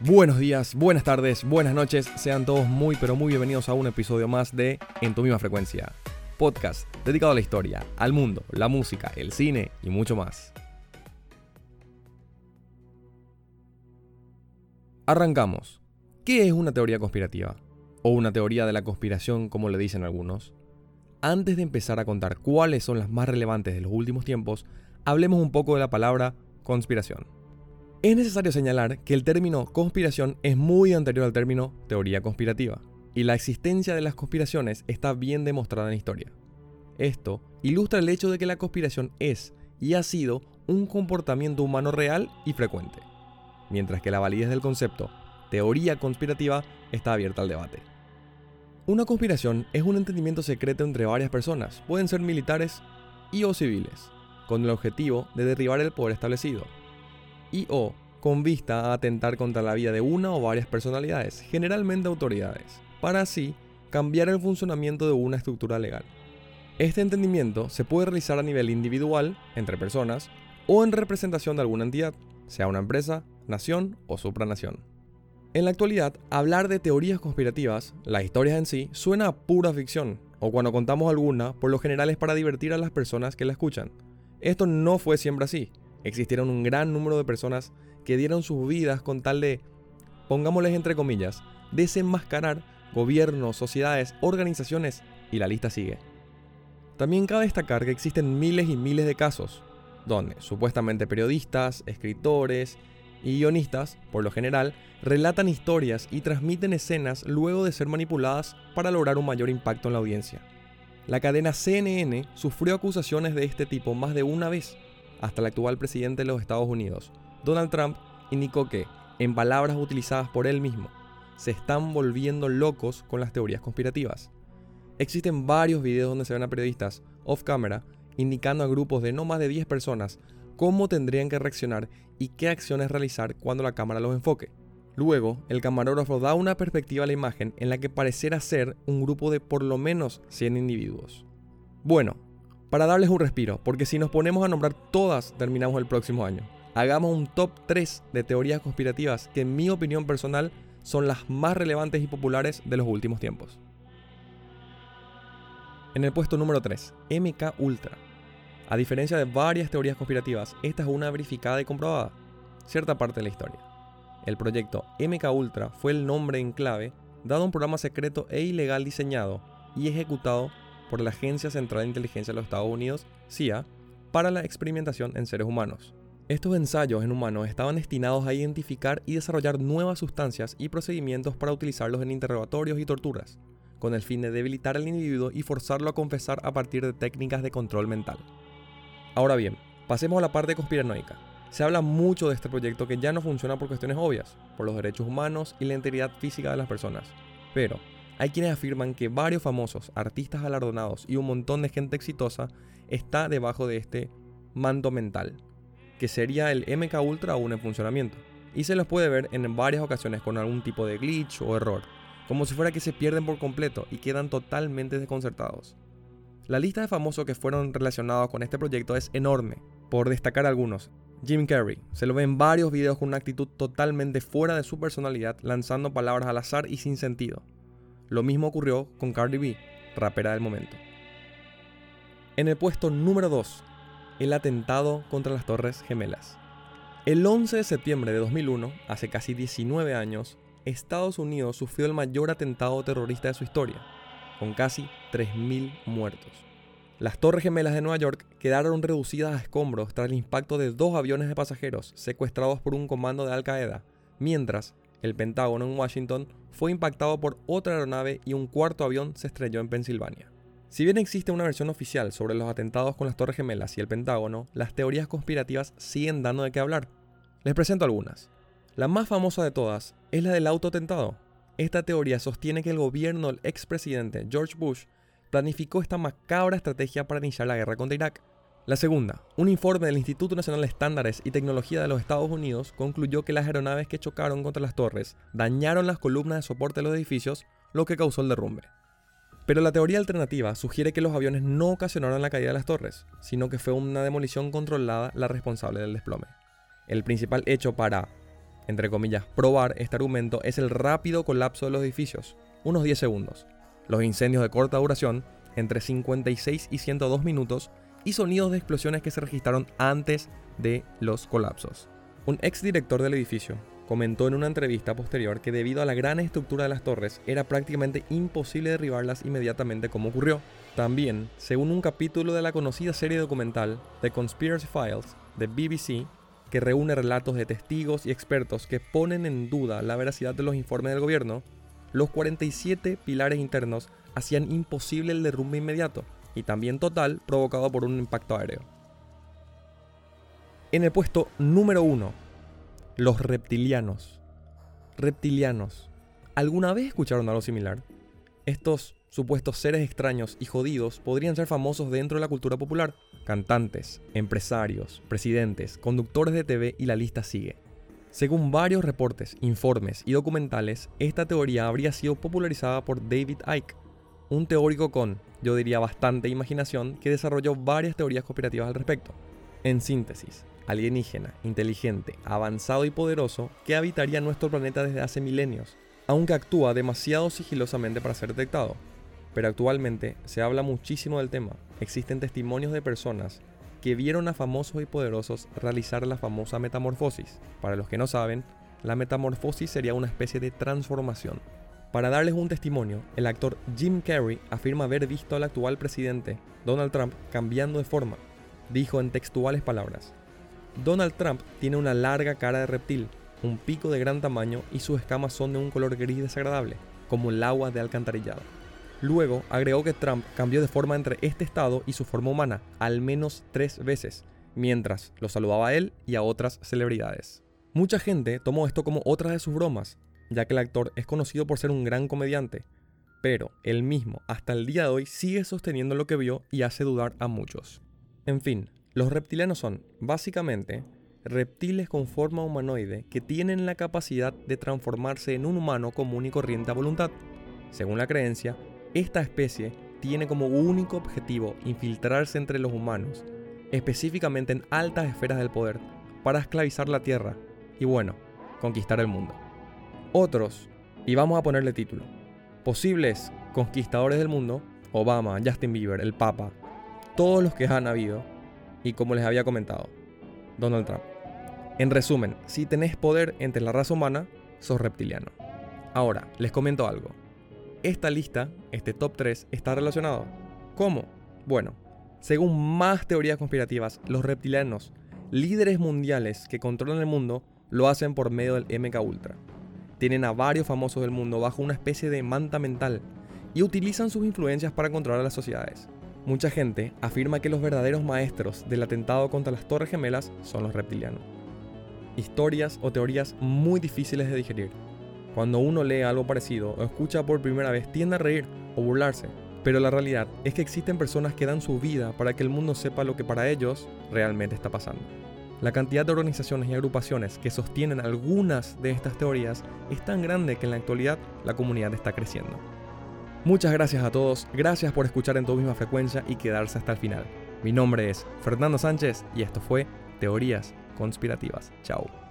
Buenos días, buenas tardes, buenas noches, sean todos muy pero muy bienvenidos a un episodio más de En tu misma frecuencia, podcast dedicado a la historia, al mundo, la música, el cine y mucho más. Arrancamos. ¿Qué es una teoría conspirativa? O una teoría de la conspiración como le dicen algunos. Antes de empezar a contar cuáles son las más relevantes de los últimos tiempos, hablemos un poco de la palabra conspiración. Es necesario señalar que el término conspiración es muy anterior al término teoría conspirativa, y la existencia de las conspiraciones está bien demostrada en la historia. Esto ilustra el hecho de que la conspiración es y ha sido un comportamiento humano real y frecuente, mientras que la validez del concepto teoría conspirativa está abierta al debate. Una conspiración es un entendimiento secreto entre varias personas, pueden ser militares y o civiles, con el objetivo de derribar el poder establecido, y o con vista a atentar contra la vida de una o varias personalidades, generalmente autoridades, para así cambiar el funcionamiento de una estructura legal. Este entendimiento se puede realizar a nivel individual, entre personas, o en representación de alguna entidad, sea una empresa, nación o supranación. En la actualidad, hablar de teorías conspirativas, las historias en sí, suena a pura ficción, o cuando contamos alguna, por lo general es para divertir a las personas que la escuchan. Esto no fue siempre así, existieron un gran número de personas que dieron sus vidas con tal de, pongámosles entre comillas, desenmascarar gobiernos, sociedades, organizaciones y la lista sigue. También cabe destacar que existen miles y miles de casos donde supuestamente periodistas, escritores y guionistas, por lo general, relatan historias y transmiten escenas luego de ser manipuladas para lograr un mayor impacto en la audiencia. La cadena CNN sufrió acusaciones de este tipo más de una vez hasta el actual presidente de los Estados Unidos, Donald Trump, indicó que, en palabras utilizadas por él mismo, se están volviendo locos con las teorías conspirativas. Existen varios videos donde se ven a periodistas off camera indicando a grupos de no más de 10 personas cómo tendrían que reaccionar y qué acciones realizar cuando la cámara los enfoque. Luego, el camarógrafo da una perspectiva a la imagen en la que parecerá ser un grupo de por lo menos 100 individuos. Bueno, para darles un respiro, porque si nos ponemos a nombrar todas terminamos el próximo año. Hagamos un top 3 de teorías conspirativas que en mi opinión personal son las más relevantes y populares de los últimos tiempos. En el puesto número 3, MK Ultra. A diferencia de varias teorías conspirativas, esta es una verificada y comprobada, cierta parte de la historia. El proyecto MK Ultra fue el nombre en clave dado a un programa secreto e ilegal diseñado y ejecutado por la Agencia Central de Inteligencia de los Estados Unidos, CIA, para la experimentación en seres humanos. Estos ensayos en humanos estaban destinados a identificar y desarrollar nuevas sustancias y procedimientos para utilizarlos en interrogatorios y torturas, con el fin de debilitar al individuo y forzarlo a confesar a partir de técnicas de control mental. Ahora bien, pasemos a la parte conspiranoica. Se habla mucho de este proyecto que ya no funciona por cuestiones obvias, por los derechos humanos y la integridad física de las personas. Pero, hay quienes afirman que varios famosos, artistas galardonados y un montón de gente exitosa está debajo de este mando mental, que sería el MK Ultra aún en funcionamiento. Y se los puede ver en varias ocasiones con algún tipo de glitch o error, como si fuera que se pierden por completo y quedan totalmente desconcertados. La lista de famosos que fueron relacionados con este proyecto es enorme, por destacar algunos. Jim Carrey, se lo ve en varios videos con una actitud totalmente fuera de su personalidad, lanzando palabras al azar y sin sentido. Lo mismo ocurrió con Cardi B, rapera del momento. En el puesto número 2, el atentado contra las Torres Gemelas. El 11 de septiembre de 2001, hace casi 19 años, Estados Unidos sufrió el mayor atentado terrorista de su historia, con casi 3.000 muertos. Las Torres Gemelas de Nueva York quedaron reducidas a escombros tras el impacto de dos aviones de pasajeros secuestrados por un comando de Al Qaeda, mientras el Pentágono en Washington fue impactado por otra aeronave y un cuarto avión se estrelló en Pensilvania. Si bien existe una versión oficial sobre los atentados con las Torres Gemelas y el Pentágono, las teorías conspirativas siguen dando de qué hablar. Les presento algunas. La más famosa de todas es la del autoatentado. Esta teoría sostiene que el gobierno del expresidente George Bush planificó esta macabra estrategia para iniciar la guerra contra Irak. La segunda, un informe del Instituto Nacional de Estándares y Tecnología de los Estados Unidos concluyó que las aeronaves que chocaron contra las torres dañaron las columnas de soporte de los edificios, lo que causó el derrumbe. Pero la teoría alternativa sugiere que los aviones no ocasionaron la caída de las torres, sino que fue una demolición controlada la responsable del desplome. El principal hecho para entre comillas, probar este argumento es el rápido colapso de los edificios, unos 10 segundos, los incendios de corta duración, entre 56 y 102 minutos, y sonidos de explosiones que se registraron antes de los colapsos. Un ex director del edificio comentó en una entrevista posterior que debido a la gran estructura de las torres era prácticamente imposible derribarlas inmediatamente como ocurrió. También, según un capítulo de la conocida serie documental The Conspiracy Files de BBC, que reúne relatos de testigos y expertos que ponen en duda la veracidad de los informes del gobierno, los 47 pilares internos hacían imposible el derrumbe inmediato y también total provocado por un impacto aéreo. En el puesto número 1, los reptilianos. Reptilianos. ¿Alguna vez escucharon algo similar? Estos supuestos seres extraños y jodidos podrían ser famosos dentro de la cultura popular. Cantantes, empresarios, presidentes, conductores de TV y la lista sigue. Según varios reportes, informes y documentales, esta teoría habría sido popularizada por David Icke, un teórico con, yo diría, bastante imaginación que desarrolló varias teorías conspirativas al respecto. En síntesis, alienígena, inteligente, avanzado y poderoso que habitaría nuestro planeta desde hace milenios, aunque actúa demasiado sigilosamente para ser detectado. Pero actualmente se habla muchísimo del tema. Existen testimonios de personas que vieron a famosos y poderosos realizar la famosa metamorfosis. Para los que no saben, la metamorfosis sería una especie de transformación. Para darles un testimonio, el actor Jim Carrey afirma haber visto al actual presidente, Donald Trump, cambiando de forma. Dijo en textuales palabras, Donald Trump tiene una larga cara de reptil, un pico de gran tamaño y sus escamas son de un color gris desagradable, como el agua de alcantarillado. Luego agregó que Trump cambió de forma entre este estado y su forma humana al menos tres veces, mientras lo saludaba a él y a otras celebridades. Mucha gente tomó esto como otra de sus bromas, ya que el actor es conocido por ser un gran comediante, pero él mismo hasta el día de hoy sigue sosteniendo lo que vio y hace dudar a muchos. En fin, los reptilianos son, básicamente, reptiles con forma humanoide que tienen la capacidad de transformarse en un humano común y corriente a voluntad. Según la creencia, esta especie tiene como único objetivo infiltrarse entre los humanos, específicamente en altas esferas del poder, para esclavizar la Tierra y bueno, conquistar el mundo. Otros, y vamos a ponerle título, posibles conquistadores del mundo, Obama, Justin Bieber, el Papa, todos los que han habido, y como les había comentado, Donald Trump. En resumen, si tenés poder entre la raza humana, sos reptiliano. Ahora, les comento algo. Esta lista, este top 3, está relacionado. ¿Cómo? Bueno, según más teorías conspirativas, los reptilianos, líderes mundiales que controlan el mundo, lo hacen por medio del MK Ultra. Tienen a varios famosos del mundo bajo una especie de manta mental y utilizan sus influencias para controlar a las sociedades. Mucha gente afirma que los verdaderos maestros del atentado contra las Torres Gemelas son los reptilianos. Historias o teorías muy difíciles de digerir. Cuando uno lee algo parecido o escucha por primera vez tiende a reír o burlarse, pero la realidad es que existen personas que dan su vida para que el mundo sepa lo que para ellos realmente está pasando. La cantidad de organizaciones y agrupaciones que sostienen algunas de estas teorías es tan grande que en la actualidad la comunidad está creciendo. Muchas gracias a todos, gracias por escuchar en tu misma frecuencia y quedarse hasta el final. Mi nombre es Fernando Sánchez y esto fue Teorías Conspirativas. Chao.